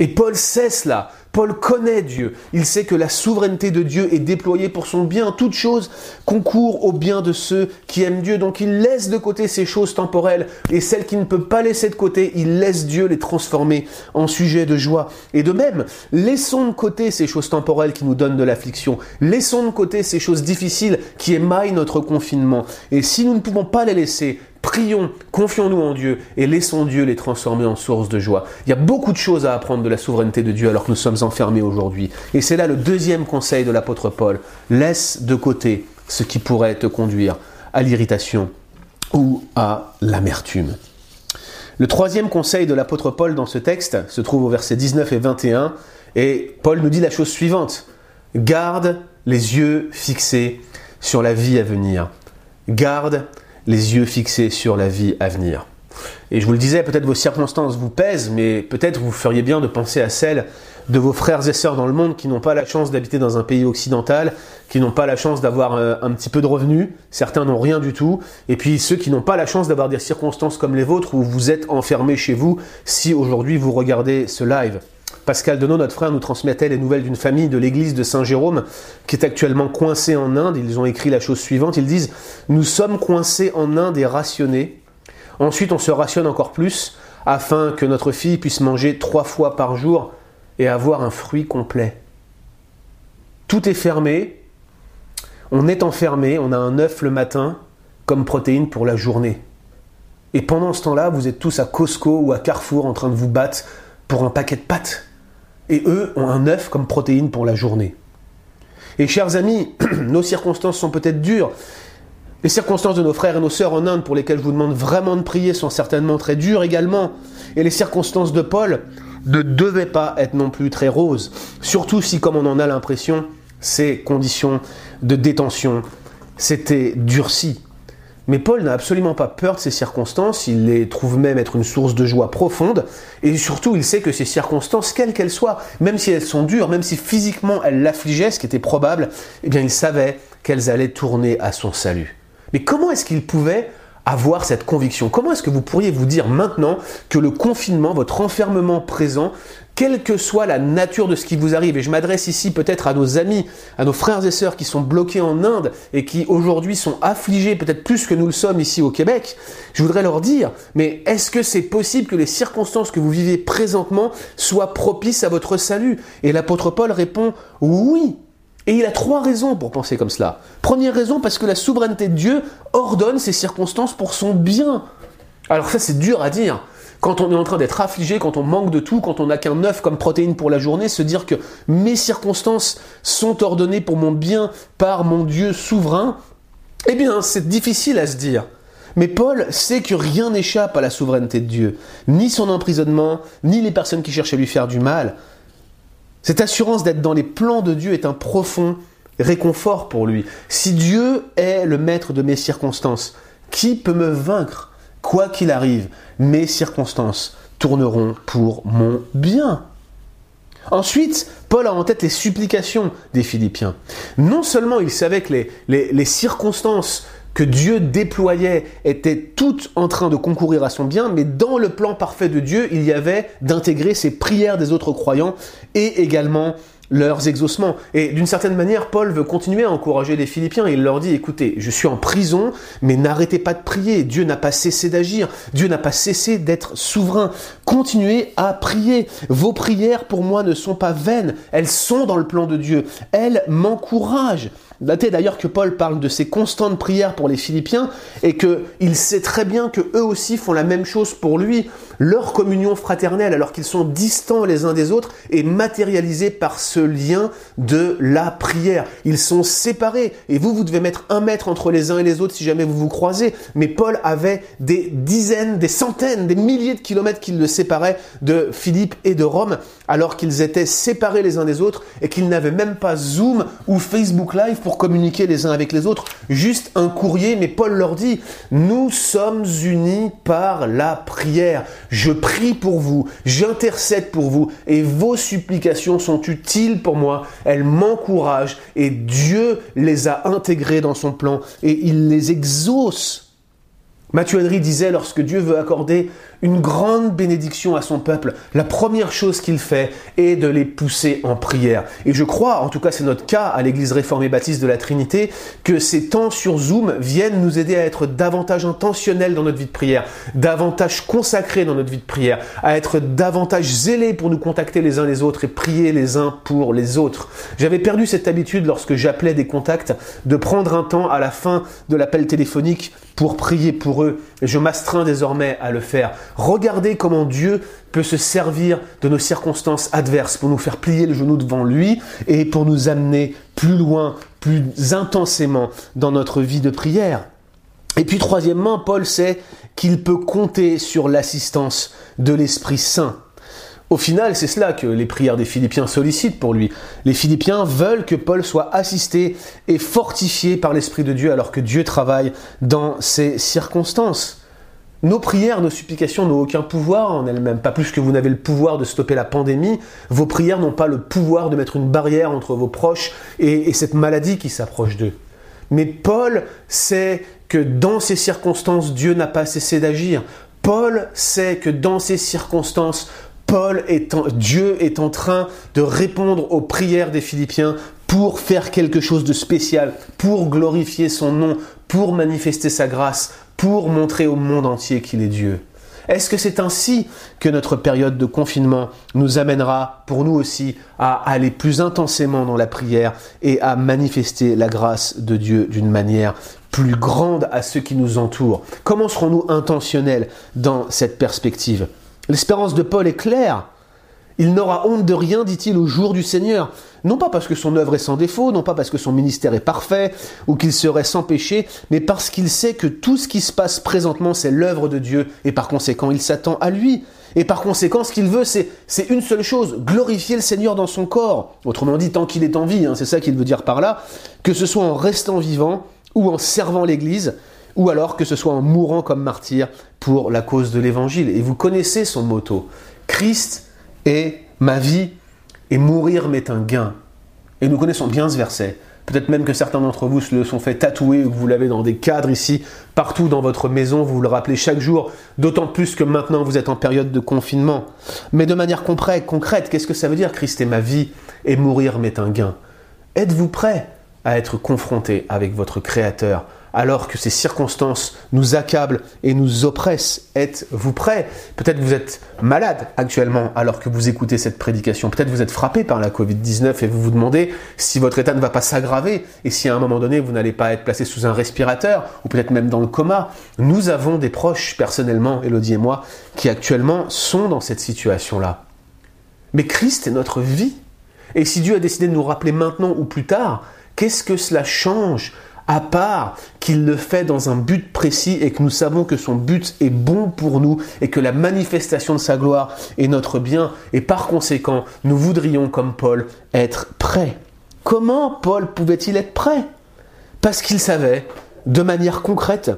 Et Paul sait cela. Paul connaît Dieu. Il sait que la souveraineté de Dieu est déployée pour son bien. Toute chose concourt au bien de ceux qui aiment Dieu. Donc il laisse de côté ces choses temporelles et celles qu'il ne peut pas laisser de côté, il laisse Dieu les transformer en sujet de joie. Et de même, laissons de côté ces choses temporelles qui nous donnent de l'affliction. Laissons de côté ces choses difficiles qui émaillent notre confinement. Et si nous ne pouvons pas les laisser, prions, confions-nous en Dieu et laissons Dieu les transformer en source de joie. Il y a beaucoup de choses à apprendre de la souveraineté de Dieu alors que nous sommes enfermés aujourd'hui. Et c'est là le deuxième conseil de l'apôtre Paul. Laisse de côté ce qui pourrait te conduire à l'irritation ou à l'amertume. Le troisième conseil de l'apôtre Paul dans ce texte se trouve au verset 19 et 21, et Paul nous dit la chose suivante. Garde les yeux fixés sur la vie à venir. Garde les yeux fixés sur la vie à venir. Et je vous le disais, peut-être vos circonstances vous pèsent, mais peut-être vous feriez bien de penser à celles de vos frères et sœurs dans le monde qui n'ont pas la chance d'habiter dans un pays occidental, qui n'ont pas la chance d'avoir euh, un petit peu de revenus, certains n'ont rien du tout, et puis ceux qui n'ont pas la chance d'avoir des circonstances comme les vôtres où vous êtes enfermés chez vous si aujourd'hui vous regardez ce live. Pascal Denot, notre frère, nous transmettait les nouvelles d'une famille de l'église de Saint-Jérôme qui est actuellement coincée en Inde. Ils ont écrit la chose suivante, ils disent « Nous sommes coincés en Inde et rationnés. Ensuite, on se rationne encore plus afin que notre fille puisse manger trois fois par jour et avoir un fruit complet. Tout est fermé, on est enfermé, on a un œuf le matin comme protéine pour la journée. Et pendant ce temps-là, vous êtes tous à Costco ou à Carrefour en train de vous battre pour un paquet de pâtes. Et eux ont un œuf comme protéine pour la journée. Et chers amis, nos circonstances sont peut-être dures. Les circonstances de nos frères et nos sœurs en Inde pour lesquelles je vous demande vraiment de prier sont certainement très dures également. Et les circonstances de Paul, ne devait pas être non plus très rose. Surtout si, comme on en a l'impression, ces conditions de détention s'étaient durcies. Mais Paul n'a absolument pas peur de ces circonstances, il les trouve même être une source de joie profonde, et surtout il sait que ces circonstances, quelles qu'elles soient, même si elles sont dures, même si physiquement elles l'affligeaient, ce qui était probable, eh bien il savait qu'elles allaient tourner à son salut. Mais comment est-ce qu'il pouvait avoir cette conviction? Comment est-ce que vous pourriez vous dire maintenant que le confinement, votre enfermement présent, quelle que soit la nature de ce qui vous arrive, et je m'adresse ici peut-être à nos amis, à nos frères et sœurs qui sont bloqués en Inde et qui aujourd'hui sont affligés peut-être plus que nous le sommes ici au Québec, je voudrais leur dire, mais est-ce que c'est possible que les circonstances que vous vivez présentement soient propices à votre salut? Et l'apôtre Paul répond oui, et il a trois raisons pour penser comme cela. Première raison, parce que la souveraineté de Dieu ordonne ces circonstances pour son bien. Alors ça, c'est dur à dire. Quand on est en train d'être affligé, quand on manque de tout, quand on n'a qu'un œuf comme protéine pour la journée, se dire que mes circonstances sont ordonnées pour mon bien par mon Dieu souverain, eh bien, c'est difficile à se dire. Mais Paul sait que rien n'échappe à la souveraineté de Dieu, ni son emprisonnement, ni les personnes qui cherchent à lui faire du mal. Cette assurance d'être dans les plans de Dieu est un profond réconfort pour lui. Si Dieu est le maître de mes circonstances, qui peut me vaincre Quoi qu'il arrive, mes circonstances tourneront pour mon bien. Ensuite, Paul a en tête les supplications des Philippiens. Non seulement il savait que les, les circonstances que Dieu déployait étaient toutes en train de concourir à son bien, mais dans le plan parfait de Dieu, il y avait d'intégrer ces prières des autres croyants et également leurs exaucements. Et d'une certaine manière, Paul veut continuer à encourager les Philippiens. Il leur dit, écoutez, je suis en prison, mais n'arrêtez pas de prier. Dieu n'a pas cessé d'agir. Dieu n'a pas cessé d'être souverain. Continuez à prier. Vos prières, pour moi, ne sont pas vaines. Elles sont dans le plan de Dieu. Elles m'encouragent. Notez d'ailleurs que Paul parle de ses constantes prières pour les Philippiens et qu'il sait très bien que eux aussi font la même chose pour lui. Leur communion fraternelle, alors qu'ils sont distants les uns des autres, est matérialisée par ce lien de la prière. Ils sont séparés et vous, vous devez mettre un mètre entre les uns et les autres si jamais vous vous croisez. Mais Paul avait des dizaines, des centaines, des milliers de kilomètres qui le séparaient de Philippe et de Rome, alors qu'ils étaient séparés les uns des autres et qu'ils n'avaient même pas Zoom ou Facebook Live pour communiquer les uns avec les autres, juste un courrier, mais Paul leur dit, nous sommes unis par la prière. Je prie pour vous, j'intercède pour vous, et vos supplications sont utiles pour moi, elles m'encouragent, et Dieu les a intégrées dans son plan, et il les exauce. Mathieu Henry disait, lorsque Dieu veut accorder une grande bénédiction à son peuple, la première chose qu'il fait est de les pousser en prière. Et je crois, en tout cas c'est notre cas à l'Église réformée baptiste de la Trinité, que ces temps sur Zoom viennent nous aider à être davantage intentionnels dans notre vie de prière, davantage consacrés dans notre vie de prière, à être davantage zélés pour nous contacter les uns les autres et prier les uns pour les autres. J'avais perdu cette habitude lorsque j'appelais des contacts de prendre un temps à la fin de l'appel téléphonique pour prier pour eux. Je m'astreins désormais à le faire. Regardez comment Dieu peut se servir de nos circonstances adverses pour nous faire plier le genou devant lui et pour nous amener plus loin, plus intensément dans notre vie de prière. Et puis troisièmement, Paul sait qu'il peut compter sur l'assistance de l'Esprit Saint. Au final, c'est cela que les prières des Philippiens sollicitent pour lui. Les Philippiens veulent que Paul soit assisté et fortifié par l'Esprit de Dieu alors que Dieu travaille dans ces circonstances. Nos prières, nos supplications n'ont aucun pouvoir en elles-mêmes, pas plus que vous n'avez le pouvoir de stopper la pandémie. Vos prières n'ont pas le pouvoir de mettre une barrière entre vos proches et, et cette maladie qui s'approche d'eux. Mais Paul sait que dans ces circonstances, Dieu n'a pas cessé d'agir. Paul sait que dans ces circonstances, Paul est Dieu est en train de répondre aux prières des Philippiens pour faire quelque chose de spécial, pour glorifier son nom, pour manifester sa grâce, pour montrer au monde entier qu'il est Dieu. Est-ce que c'est ainsi que notre période de confinement nous amènera, pour nous aussi, à aller plus intensément dans la prière et à manifester la grâce de Dieu d'une manière plus grande à ceux qui nous entourent? Comment serons-nous intentionnels dans cette perspective? L'espérance de Paul est claire. Il n'aura honte de rien, dit-il, au jour du Seigneur. Non pas parce que son œuvre est sans défaut, non pas parce que son ministère est parfait, ou qu'il serait sans péché, mais parce qu'il sait que tout ce qui se passe présentement, c'est l'œuvre de Dieu, et par conséquent, il s'attend à lui. Et par conséquent, ce qu'il veut, c'est, une seule chose, glorifier le Seigneur dans son corps. Autrement dit, tant qu'il est en vie, hein, c'est ça qu'il veut dire par là, que ce soit en restant vivant, ou en servant l'Église, ou alors que ce soit en mourant comme martyr pour la cause de l'Évangile. Et vous connaissez son motto. Christ est ma vie et mourir m'est un gain. Et nous connaissons bien ce verset. Peut-être même que certains d'entre vous se le sont fait tatouer ou que vous l'avez dans des cadres ici, partout dans votre maison, vous le rappelez chaque jour, d'autant plus que maintenant vous êtes en période de confinement. Mais de manière concrète, qu'est-ce que ça veut dire Christ est ma vie et mourir m'est un gain? Êtes-vous prêt à être confronté avec votre Créateur? Alors que ces circonstances nous accablent et nous oppressent. Êtes-vous prêt? Peut-être vous êtes malade actuellement alors que vous écoutez cette prédication. Peut-être vous êtes frappé par la Covid-19 et vous vous demandez si votre état ne va pas s'aggraver et si à un moment donné vous n'allez pas être placé sous un respirateur ou peut-être même dans le coma. Nous avons des proches personnellement, Elodie et moi, qui actuellement sont dans cette situation-là. Mais Christ est notre vie. Et si Dieu a décidé de nous rappeler maintenant ou plus tard, qu'est-ce que cela change? À part qu'il le fait dans un but précis et que nous savons que son but est bon pour nous et que la manifestation de sa gloire est notre bien et par conséquent nous voudrions comme Paul être prêts. Comment Paul pouvait-il être prêt? Parce qu'il savait de manière concrète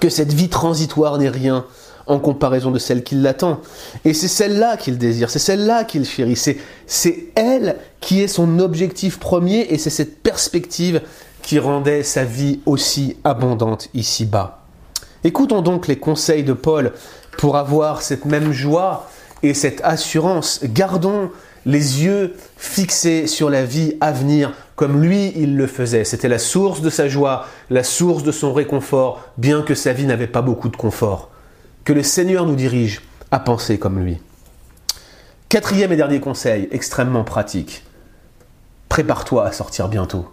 que cette vie transitoire n'est rien en comparaison de celle qui l'attend. Et c'est celle-là qu'il désire, c'est celle-là qu'il chérit, c'est elle qui est son objectif premier et c'est cette perspective qui rendait sa vie aussi abondante ici-bas. Écoutons donc les conseils de Paul pour avoir cette même joie et cette assurance. Gardons les yeux fixés sur la vie à venir comme lui il le faisait. C'était la source de sa joie, la source de son réconfort, bien que sa vie n'avait pas beaucoup de confort. Que le Seigneur nous dirige à penser comme lui. Quatrième et dernier conseil, extrêmement pratique. Prépare-toi à sortir bientôt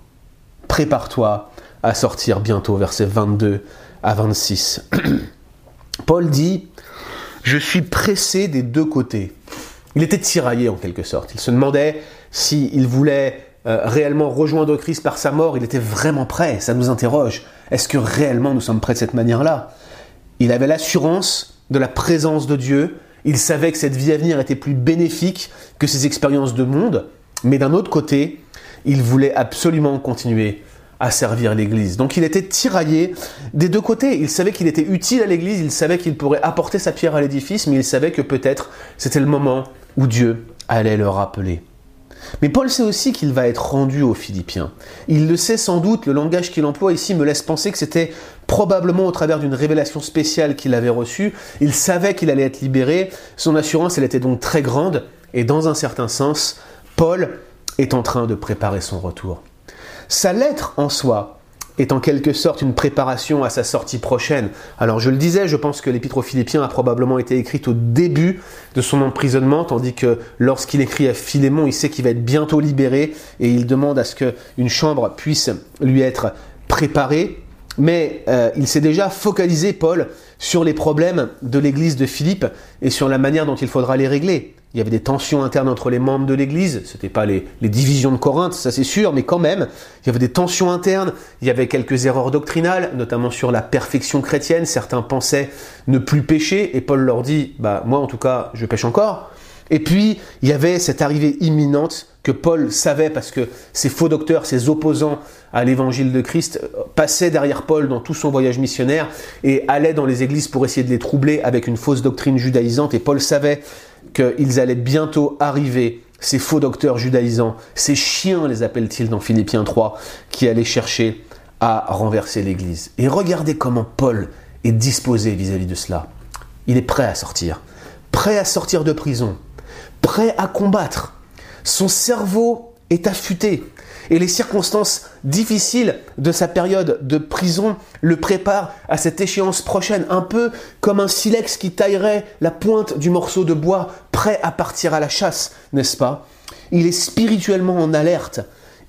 prépare-toi à sortir bientôt, versets 22 à 26. Paul dit, je suis pressé des deux côtés. Il était tiraillé en quelque sorte. Il se demandait s'il voulait euh, réellement rejoindre Christ par sa mort. Il était vraiment prêt. Ça nous interroge. Est-ce que réellement nous sommes prêts de cette manière-là? Il avait l'assurance de la présence de Dieu. Il savait que cette vie à venir était plus bénéfique que ses expériences de monde. Mais d'un autre côté, il voulait absolument continuer à servir l'Église. Donc il était tiraillé des deux côtés. Il savait qu'il était utile à l'Église, il savait qu'il pourrait apporter sa pierre à l'édifice, mais il savait que peut-être c'était le moment où Dieu allait le rappeler. Mais Paul sait aussi qu'il va être rendu aux Philippiens. Il le sait sans doute, le langage qu'il emploie ici me laisse penser que c'était probablement au travers d'une révélation spéciale qu'il avait reçue. Il savait qu'il allait être libéré, son assurance elle était donc très grande, et dans un certain sens, Paul est en train de préparer son retour. Sa lettre en soi est en quelque sorte une préparation à sa sortie prochaine. Alors je le disais, je pense que l'épître aux Philippiens a probablement été écrite au début de son emprisonnement, tandis que lorsqu'il écrit à Philémon, il sait qu'il va être bientôt libéré et il demande à ce qu'une chambre puisse lui être préparée. Mais euh, il s'est déjà focalisé, Paul, sur les problèmes de l'église de Philippe et sur la manière dont il faudra les régler. Il y avait des tensions internes entre les membres de l'Église. Ce n'était pas les, divisions de Corinthe, ça c'est sûr, mais quand même, il y avait des tensions internes. Il y avait quelques erreurs doctrinales, notamment sur la perfection chrétienne. Certains pensaient ne plus pécher, et Paul leur dit, bah moi en tout cas, je pêche encore. Et puis, il y avait cette arrivée imminente que Paul savait parce que ses faux docteurs, ses opposants à l'évangile de Christ passaient derrière Paul dans tout son voyage missionnaire et allaient dans les églises pour essayer de les troubler avec une fausse doctrine judaïsante. Et Paul savait qu'ils allaient bientôt arriver, ces faux docteurs judaïsants, ces chiens, les appelle-t-il dans Philippiens 3, qui allaient chercher à renverser l'Église. Et regardez comment Paul est disposé vis-à-vis de cela. Il est prêt à sortir, prêt à sortir de prison, prêt à combattre. Son cerveau est affûté. Et les circonstances difficiles de sa période de prison le préparent à cette échéance prochaine, un peu comme un silex qui taillerait la pointe du morceau de bois prêt à partir à la chasse, n'est-ce pas? Il est spirituellement en alerte,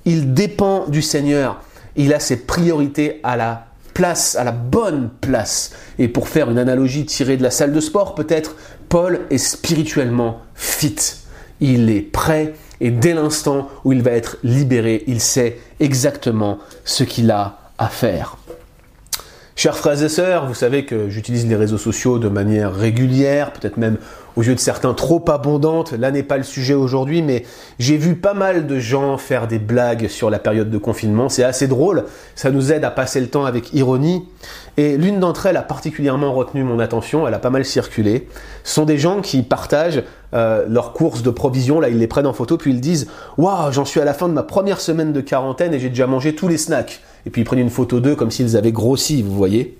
il dépend du Seigneur, il a ses priorités à la place, à la bonne place. Et pour faire une analogie tirée de la salle de sport, peut-être, Paul est spirituellement fit. Il est prêt et dès l'instant où il va être libéré, il sait exactement ce qu'il a à faire. Chers frères et sœurs, vous savez que j'utilise les réseaux sociaux de manière régulière, peut-être même aux yeux de certains trop abondante. Là n'est pas le sujet aujourd'hui, mais j'ai vu pas mal de gens faire des blagues sur la période de confinement. C'est assez drôle, ça nous aide à passer le temps avec ironie. Et l'une d'entre elles a particulièrement retenu mon attention, elle a pas mal circulé. Ce sont des gens qui partagent euh, leurs courses de provisions, là ils les prennent en photo, puis ils disent Waouh, j'en suis à la fin de ma première semaine de quarantaine et j'ai déjà mangé tous les snacks. Et puis ils prennent une photo d'eux comme s'ils avaient grossi, vous voyez.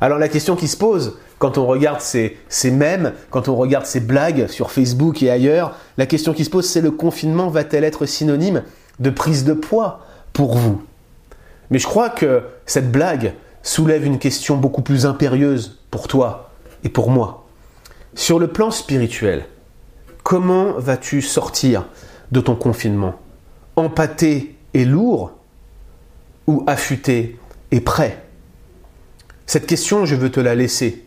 Alors la question qui se pose, quand on regarde ces, ces mèmes, quand on regarde ces blagues sur Facebook et ailleurs, la question qui se pose, c'est le confinement va-t-elle être synonyme de prise de poids pour vous? Mais je crois que cette blague soulève une question beaucoup plus impérieuse pour toi et pour moi. Sur le plan spirituel, comment vas-tu sortir de ton confinement? Empâté et lourd ou affûté et prêt. Cette question, je veux te la laisser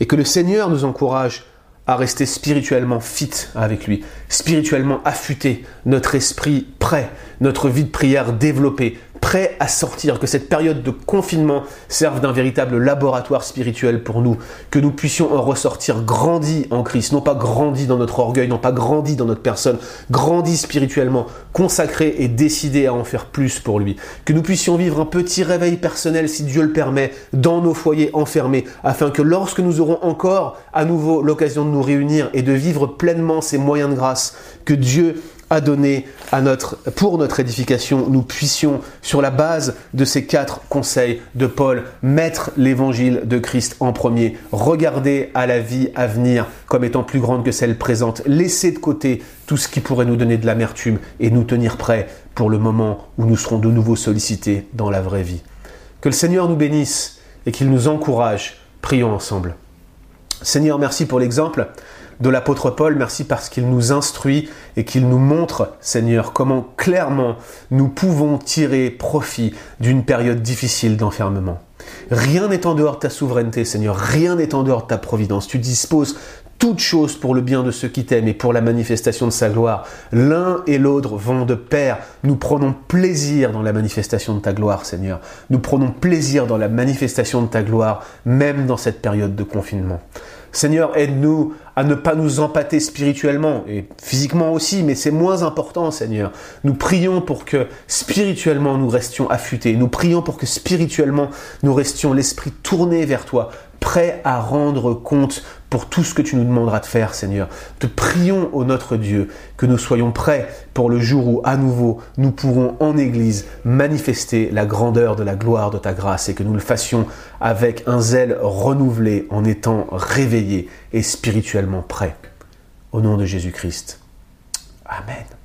et que le Seigneur nous encourage à rester spirituellement fit avec lui, spirituellement affûté, notre esprit prêt, notre vie de prière développée, prêt à sortir, que cette période de confinement serve d'un véritable laboratoire spirituel pour nous, que nous puissions en ressortir grandis en Christ, non pas grandis dans notre orgueil, non pas grandis dans notre personne, grandis spirituellement, consacrés et décidés à en faire plus pour lui, que nous puissions vivre un petit réveil personnel, si Dieu le permet, dans nos foyers enfermés, afin que lorsque nous aurons encore à nouveau l'occasion de nous réunir et de vivre pleinement ces moyens de grâce que Dieu a donné à notre, pour notre édification, nous puissions, sur la base de ces quatre conseils de Paul, mettre l'évangile de Christ en premier, regarder à la vie à venir comme étant plus grande que celle présente, laisser de côté tout ce qui pourrait nous donner de l'amertume et nous tenir prêts pour le moment où nous serons de nouveau sollicités dans la vraie vie. Que le Seigneur nous bénisse et qu'il nous encourage. Prions ensemble. Seigneur, merci pour l'exemple de l'apôtre Paul. Merci parce qu'il nous instruit et qu'il nous montre, Seigneur, comment clairement nous pouvons tirer profit d'une période difficile d'enfermement. Rien n'est en dehors de ta souveraineté, Seigneur. Rien n'est en dehors de ta providence. Tu disposes toutes choses pour le bien de ceux qui t'aiment et pour la manifestation de sa gloire. L'un et l'autre vont de pair. Nous prenons plaisir dans la manifestation de ta gloire, Seigneur. Nous prenons plaisir dans la manifestation de ta gloire, même dans cette période de confinement. Seigneur, aide-nous à ne pas nous empâter spirituellement et physiquement aussi, mais c'est moins important, Seigneur. Nous prions pour que spirituellement nous restions affûtés. Nous prions pour que spirituellement nous restions l'esprit tourné vers toi, prêts à rendre compte pour tout ce que tu nous demanderas de faire, Seigneur. Te prions, ô notre Dieu, que nous soyons prêts pour le jour où, à nouveau, nous pourrons en Église manifester la grandeur de la gloire de ta grâce et que nous le fassions avec un zèle renouvelé en étant réveillés et spirituellement prêts. Au nom de Jésus-Christ. Amen.